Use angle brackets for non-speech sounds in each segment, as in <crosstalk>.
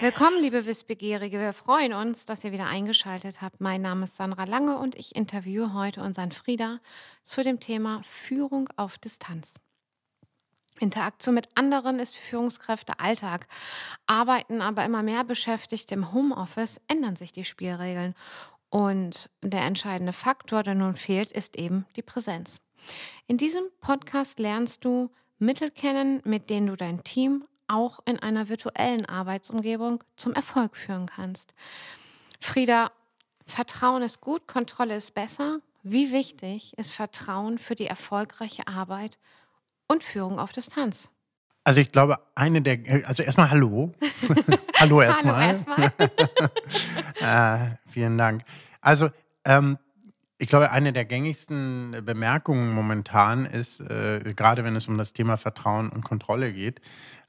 Willkommen, liebe Wissbegierige. Wir freuen uns, dass ihr wieder eingeschaltet habt. Mein Name ist Sandra Lange und ich interviewe heute unseren Frieda zu dem Thema Führung auf Distanz. Interaktion mit anderen ist für Führungskräfte Alltag. Arbeiten aber immer mehr beschäftigt im Homeoffice, ändern sich die Spielregeln. Und der entscheidende Faktor, der nun fehlt, ist eben die Präsenz. In diesem Podcast lernst du Mittel kennen, mit denen du dein Team auch in einer virtuellen Arbeitsumgebung zum Erfolg führen kannst. Frieda, Vertrauen ist gut, Kontrolle ist besser. Wie wichtig ist Vertrauen für die erfolgreiche Arbeit und Führung auf Distanz? Also ich glaube, eine der, also erstmal Hallo. <laughs> hallo erstmal. hallo erstmal. <laughs> äh, vielen Dank. Also ähm, ich glaube, eine der gängigsten Bemerkungen momentan ist, äh, gerade wenn es um das Thema Vertrauen und Kontrolle geht,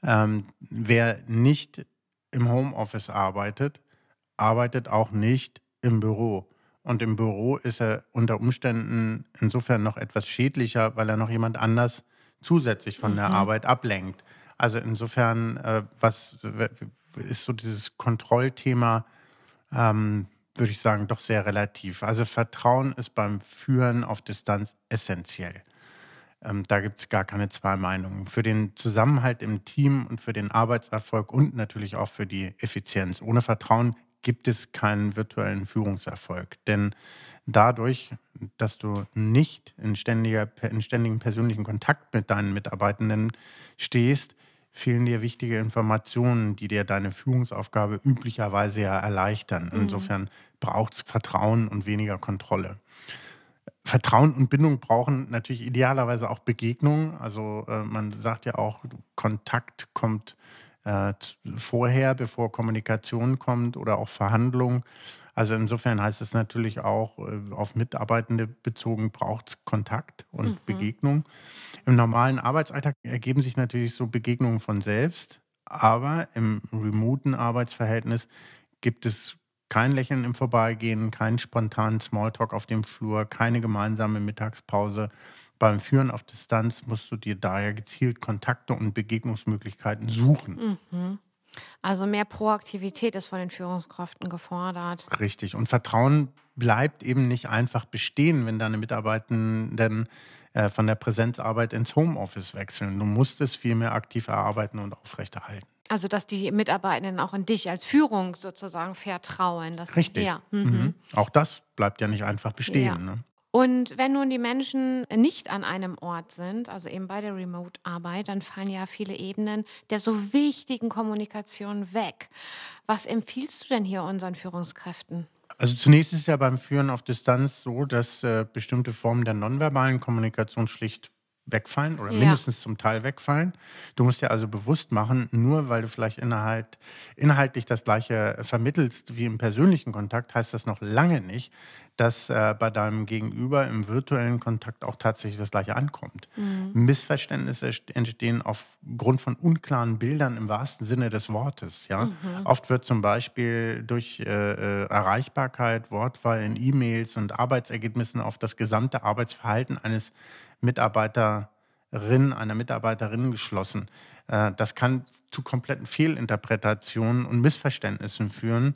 ähm, wer nicht im Homeoffice arbeitet, arbeitet auch nicht im Büro. Und im Büro ist er unter Umständen insofern noch etwas schädlicher, weil er noch jemand anders zusätzlich von mhm. der Arbeit ablenkt. Also insofern, äh, was ist so dieses Kontrollthema, ähm, würde ich sagen, doch sehr relativ. Also Vertrauen ist beim Führen auf Distanz essentiell. Ähm, da gibt es gar keine zwei Meinungen. Für den Zusammenhalt im Team und für den Arbeitserfolg und natürlich auch für die Effizienz. Ohne Vertrauen gibt es keinen virtuellen Führungserfolg. Denn dadurch, dass du nicht in, ständiger, in ständigem persönlichen Kontakt mit deinen Mitarbeitenden stehst, fehlen dir wichtige Informationen, die dir deine Führungsaufgabe üblicherweise ja erleichtern. Mhm. Insofern braucht es Vertrauen und weniger Kontrolle. Vertrauen und Bindung brauchen natürlich idealerweise auch Begegnung. Also äh, man sagt ja auch, Kontakt kommt äh, vorher, bevor Kommunikation kommt oder auch Verhandlung. Also insofern heißt es natürlich auch, äh, auf Mitarbeitende bezogen braucht es Kontakt und mhm. Begegnung. Im normalen Arbeitsalltag ergeben sich natürlich so Begegnungen von selbst, aber im remoten Arbeitsverhältnis gibt es kein Lächeln im Vorbeigehen, keinen spontanen Smalltalk auf dem Flur, keine gemeinsame Mittagspause. Beim Führen auf Distanz musst du dir daher gezielt Kontakte und Begegnungsmöglichkeiten suchen. Mhm. Also mehr Proaktivität ist von den Führungskräften gefordert. Richtig. Und Vertrauen bleibt eben nicht einfach bestehen, wenn deine Mitarbeitenden äh, von der Präsenzarbeit ins Homeoffice wechseln. Du musst es vielmehr aktiv erarbeiten und aufrechterhalten. Also, dass die Mitarbeitenden auch in dich als Führung sozusagen vertrauen. Dass, Richtig. Ja. Mhm. Mhm. Auch das bleibt ja nicht einfach bestehen. Ja. Ne? Und wenn nun die Menschen nicht an einem Ort sind, also eben bei der Remote-Arbeit, dann fallen ja viele Ebenen der so wichtigen Kommunikation weg. Was empfiehlst du denn hier unseren Führungskräften? Also zunächst ist es ja beim Führen auf Distanz so, dass äh, bestimmte Formen der nonverbalen Kommunikation schlicht wegfallen oder ja. mindestens zum Teil wegfallen. Du musst dir also bewusst machen, nur weil du vielleicht inhalt, inhaltlich das gleiche vermittelst wie im persönlichen Kontakt, heißt das noch lange nicht, dass äh, bei deinem Gegenüber im virtuellen Kontakt auch tatsächlich das gleiche ankommt. Mhm. Missverständnisse entstehen aufgrund von unklaren Bildern im wahrsten Sinne des Wortes. Ja? Mhm. Oft wird zum Beispiel durch äh, äh Erreichbarkeit, Wortwahl in E-Mails und Arbeitsergebnissen auf das gesamte Arbeitsverhalten eines Mitarbeiterin, einer Mitarbeiterin geschlossen. Äh, das kann zu kompletten Fehlinterpretationen und Missverständnissen führen,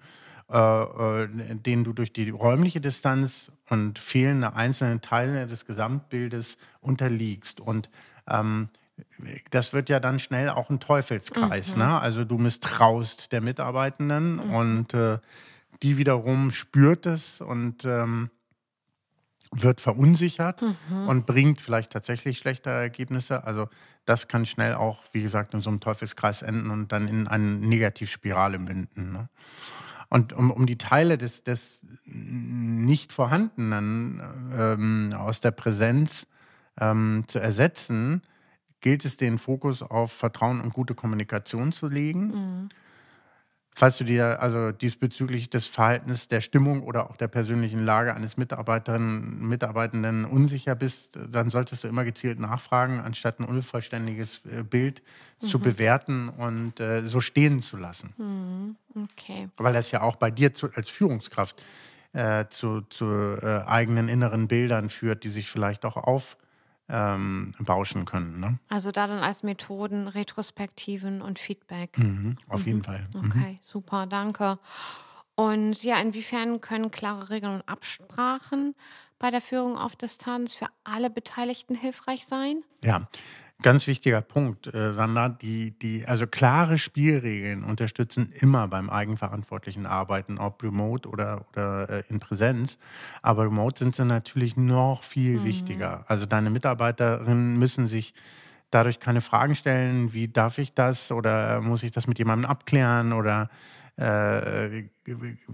äh, äh, denen du durch die räumliche Distanz und fehlende einzelne Teile des Gesamtbildes unterliegst. Und ähm, das wird ja dann schnell auch ein Teufelskreis. Mhm. Ne? Also du misstraust der Mitarbeitenden mhm. und äh, die wiederum spürt es und ähm, wird verunsichert mhm. und bringt vielleicht tatsächlich schlechtere Ergebnisse. Also das kann schnell auch, wie gesagt, in so einem Teufelskreis enden und dann in eine Negativspirale münden. Ne? Und um, um die Teile des, des nicht vorhandenen ähm, aus der Präsenz ähm, zu ersetzen, gilt es, den Fokus auf Vertrauen und gute Kommunikation zu legen. Mhm. Falls du dir also diesbezüglich des Verhaltens, der Stimmung oder auch der persönlichen Lage eines Mitarbeiterinnen, Mitarbeitenden unsicher bist, dann solltest du immer gezielt nachfragen, anstatt ein unvollständiges äh, Bild mhm. zu bewerten und äh, so stehen zu lassen. Mhm. Okay. Weil das ja auch bei dir zu, als Führungskraft äh, zu, zu äh, eigenen inneren Bildern führt, die sich vielleicht auch auf ähm, bauschen können. Ne? Also da dann als Methoden, Retrospektiven und Feedback. Mhm, auf mhm. jeden Fall. Mhm. Okay, super, danke. Und ja, inwiefern können klare Regeln und Absprachen bei der Führung auf Distanz für alle Beteiligten hilfreich sein? Ja, Ganz wichtiger Punkt, äh, Sandra. Die, die, also klare Spielregeln unterstützen immer beim eigenverantwortlichen Arbeiten, ob remote oder, oder äh, in Präsenz. Aber remote sind sie natürlich noch viel mhm. wichtiger. Also deine Mitarbeiterinnen müssen sich dadurch keine Fragen stellen, wie darf ich das oder muss ich das mit jemandem abklären oder äh,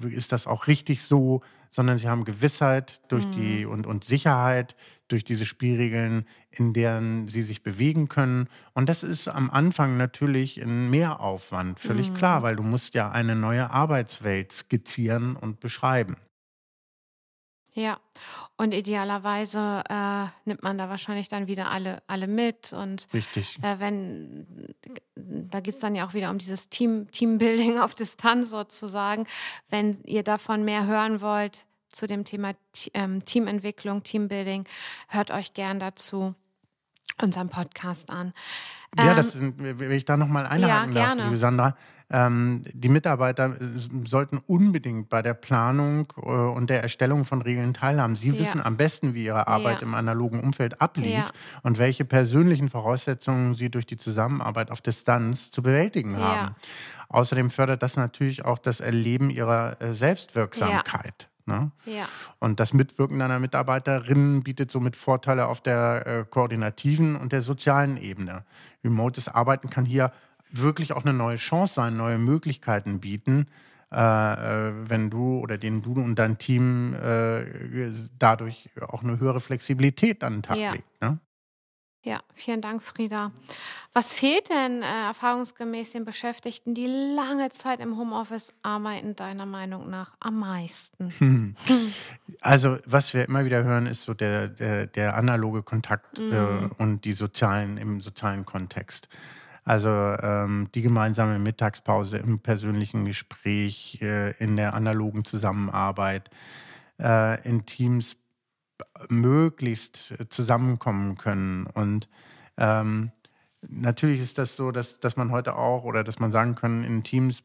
ist das auch richtig so, sondern sie haben Gewissheit durch mhm. die und, und Sicherheit durch diese Spielregeln, in deren sie sich bewegen können. Und das ist am Anfang natürlich ein Mehraufwand, völlig mhm. klar, weil du musst ja eine neue Arbeitswelt skizzieren und beschreiben. Ja, und idealerweise äh, nimmt man da wahrscheinlich dann wieder alle, alle mit. Und Richtig. Äh, wenn, da geht es dann ja auch wieder um dieses Team, Teambuilding auf Distanz sozusagen. Wenn ihr davon mehr hören wollt zu dem Thema ähm, Teamentwicklung, Teambuilding, hört euch gern dazu unseren Podcast an. Ja, das, ähm, wenn ich da nochmal einhaken ja, darf, liebe Sandra. Ähm, die Mitarbeiter äh, sollten unbedingt bei der Planung äh, und der Erstellung von Regeln teilhaben. Sie ja. wissen am besten, wie ihre Arbeit ja. im analogen Umfeld ablief ja. und welche persönlichen Voraussetzungen sie durch die Zusammenarbeit auf Distanz zu bewältigen haben. Außerdem fördert das natürlich auch das Erleben ihrer äh, Selbstwirksamkeit. Ne? Ja. Und das Mitwirken deiner Mitarbeiterinnen bietet somit Vorteile auf der äh, koordinativen und der sozialen Ebene. Remotes Arbeiten kann hier wirklich auch eine neue Chance sein, neue Möglichkeiten bieten, äh, äh, wenn du oder den du und dein Team äh, dadurch auch eine höhere Flexibilität an den Tag ja. legt. Ne? Ja, vielen Dank, Frieda. Was fehlt denn äh, erfahrungsgemäß den Beschäftigten, die lange Zeit im Homeoffice arbeiten, deiner Meinung nach am meisten? Hm. <laughs> Also, was wir immer wieder hören, ist so der, der, der analoge Kontakt mhm. äh, und die sozialen, im sozialen Kontext. Also ähm, die gemeinsame Mittagspause im persönlichen Gespräch, äh, in der analogen Zusammenarbeit, äh, in Teams möglichst zusammenkommen können. Und ähm, natürlich ist das so, dass, dass man heute auch oder dass man sagen kann, in Teams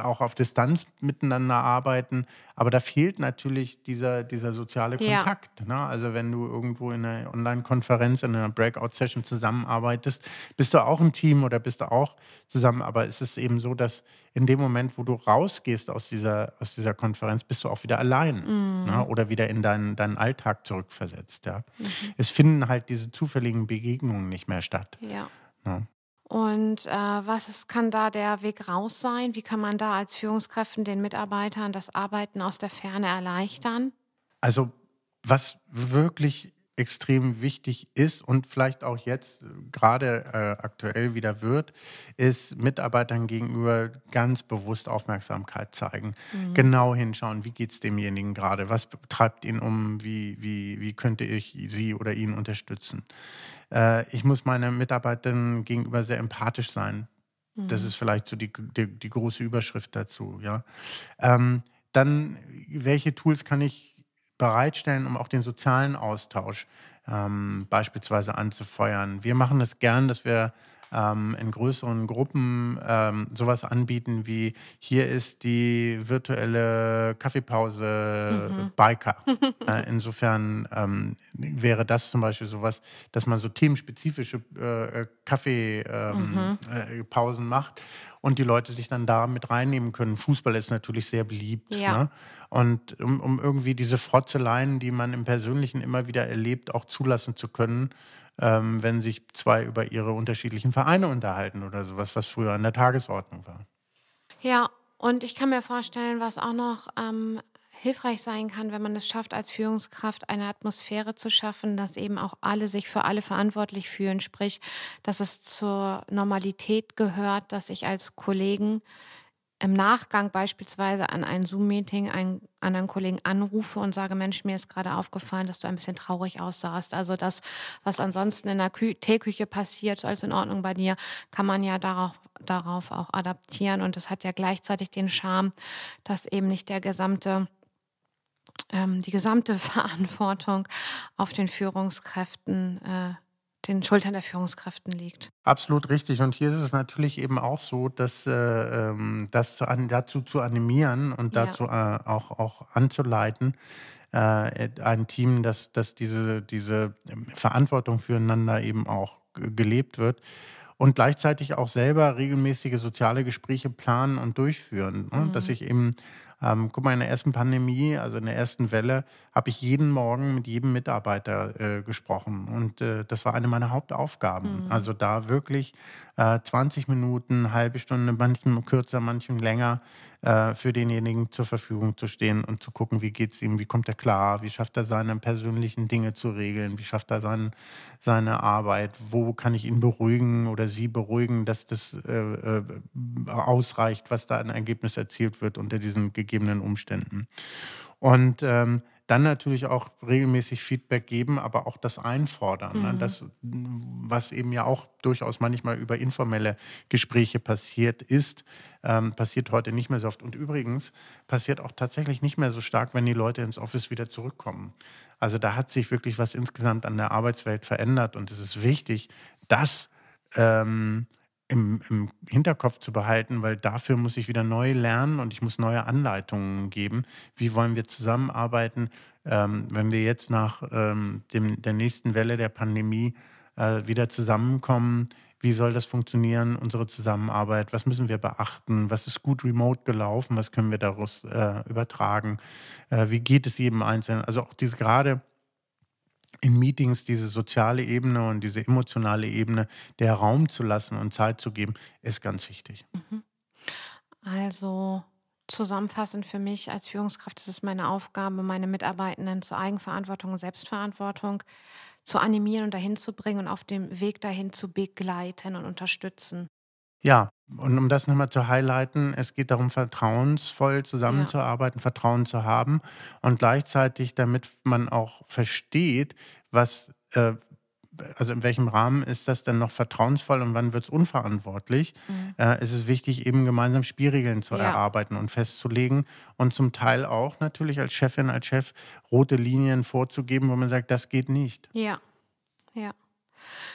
auch auf Distanz miteinander arbeiten. Aber da fehlt natürlich dieser, dieser soziale Kontakt. Ja. Ne? Also wenn du irgendwo in einer Online-Konferenz, in einer Breakout-Session zusammenarbeitest, bist du auch ein Team oder bist du auch zusammen. Aber es ist eben so, dass in dem Moment, wo du rausgehst aus dieser, aus dieser Konferenz, bist du auch wieder allein mhm. ne? oder wieder in deinen, deinen Alltag zurückversetzt. Ja? Mhm. Es finden halt diese zufälligen Begegnungen nicht mehr statt. Ja. Ne? Und äh, was ist, kann da der Weg raus sein? Wie kann man da als Führungskräften den Mitarbeitern das Arbeiten aus der Ferne erleichtern? Also was wirklich extrem wichtig ist und vielleicht auch jetzt äh, gerade äh, aktuell wieder wird, ist Mitarbeitern gegenüber ganz bewusst Aufmerksamkeit zeigen. Mhm. Genau hinschauen, wie geht es demjenigen gerade, was treibt ihn um, wie, wie, wie könnte ich sie oder ihn unterstützen. Äh, ich muss meiner Mitarbeiterin gegenüber sehr empathisch sein. Mhm. Das ist vielleicht so die, die, die, große Überschrift dazu. Ja? Ähm, dann, welche Tools kann ich bereitstellen, um auch den sozialen Austausch ähm, beispielsweise anzufeuern. Wir machen es gern, dass wir ähm, in größeren Gruppen ähm, sowas anbieten wie hier ist die virtuelle Kaffeepause mhm. Biker. <laughs> äh, insofern ähm, wäre das zum Beispiel sowas, dass man so themenspezifische äh, Kaffeepausen ähm, mhm. äh, macht und die Leute sich dann da mit reinnehmen können. Fußball ist natürlich sehr beliebt. Ja. Ne? Und um, um irgendwie diese Frotzeleien, die man im Persönlichen immer wieder erlebt, auch zulassen zu können, ähm, wenn sich zwei über ihre unterschiedlichen Vereine unterhalten oder sowas, was früher an der Tagesordnung war. Ja, und ich kann mir vorstellen, was auch noch ähm, hilfreich sein kann, wenn man es schafft, als Führungskraft eine Atmosphäre zu schaffen, dass eben auch alle sich für alle verantwortlich fühlen, sprich, dass es zur Normalität gehört, dass ich als Kollegen im Nachgang beispielsweise an ein Zoom-Meeting einen anderen Kollegen anrufe und sage, Mensch, mir ist gerade aufgefallen, dass du ein bisschen traurig aussahst. Also das, was ansonsten in der Kü Teeküche passiert, alles in Ordnung bei dir, kann man ja darauf, darauf auch adaptieren. Und das hat ja gleichzeitig den Charme, dass eben nicht der gesamte ähm, die gesamte <laughs> Verantwortung auf den Führungskräften äh, den Schultern der Führungskräften liegt. Absolut richtig. Und hier ist es natürlich eben auch so, dass äh, ähm, das zu an, dazu zu animieren und dazu ja. äh, auch, auch anzuleiten, äh, ein Team, dass, dass diese, diese Verantwortung füreinander eben auch gelebt wird und gleichzeitig auch selber regelmäßige soziale Gespräche planen und durchführen. Ne? Mhm. Dass ich eben ähm, guck mal, in der ersten Pandemie, also in der ersten Welle, habe ich jeden Morgen mit jedem Mitarbeiter äh, gesprochen. Und äh, das war eine meiner Hauptaufgaben. Mhm. Also da wirklich äh, 20 Minuten, halbe Stunde, manchen kürzer, manchen länger äh, für denjenigen zur Verfügung zu stehen und zu gucken, wie geht es ihm, wie kommt er klar, wie schafft er seine persönlichen Dinge zu regeln, wie schafft er sein, seine Arbeit, wo kann ich ihn beruhigen oder sie beruhigen, dass das äh, äh, ausreicht, was da ein Ergebnis erzielt wird unter diesen gegebenen Umständen. Und ähm, dann natürlich auch regelmäßig Feedback geben, aber auch das einfordern. Ne? Mhm. Ne? Das, was eben ja auch durchaus manchmal über informelle Gespräche passiert ist, ähm, passiert heute nicht mehr so oft. Und übrigens passiert auch tatsächlich nicht mehr so stark, wenn die Leute ins Office wieder zurückkommen. Also da hat sich wirklich was insgesamt an der Arbeitswelt verändert und es ist wichtig, dass ähm, im, im, Hinterkopf zu behalten, weil dafür muss ich wieder neu lernen und ich muss neue Anleitungen geben. Wie wollen wir zusammenarbeiten, ähm, wenn wir jetzt nach ähm, dem, der nächsten Welle der Pandemie äh, wieder zusammenkommen? Wie soll das funktionieren, unsere Zusammenarbeit? Was müssen wir beachten? Was ist gut remote gelaufen? Was können wir daraus äh, übertragen? Äh, wie geht es jedem Einzelnen? Also auch diese gerade in Meetings diese soziale Ebene und diese emotionale Ebene der Raum zu lassen und Zeit zu geben, ist ganz wichtig. Mhm. Also zusammenfassend für mich als Führungskraft ist es meine Aufgabe, meine Mitarbeitenden zur Eigenverantwortung und Selbstverantwortung zu animieren und dahin zu bringen und auf dem Weg dahin zu begleiten und unterstützen. Ja, und um das nochmal zu highlighten, es geht darum, vertrauensvoll zusammenzuarbeiten, ja. Vertrauen zu haben und gleichzeitig, damit man auch versteht, was, äh, also in welchem Rahmen ist das denn noch vertrauensvoll und wann wird es unverantwortlich, mhm. äh, ist es wichtig, eben gemeinsam Spielregeln zu ja. erarbeiten und festzulegen und zum Teil auch natürlich als Chefin, als Chef rote Linien vorzugeben, wo man sagt, das geht nicht. Ja, ja.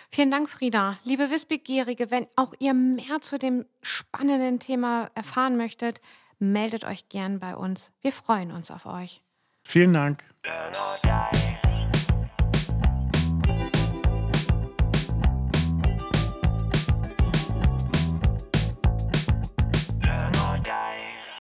Vielen Dank, Frieda. Liebe Wissbegierige, wenn auch ihr mehr zu dem spannenden Thema erfahren möchtet, meldet euch gern bei uns. Wir freuen uns auf euch. Vielen Dank.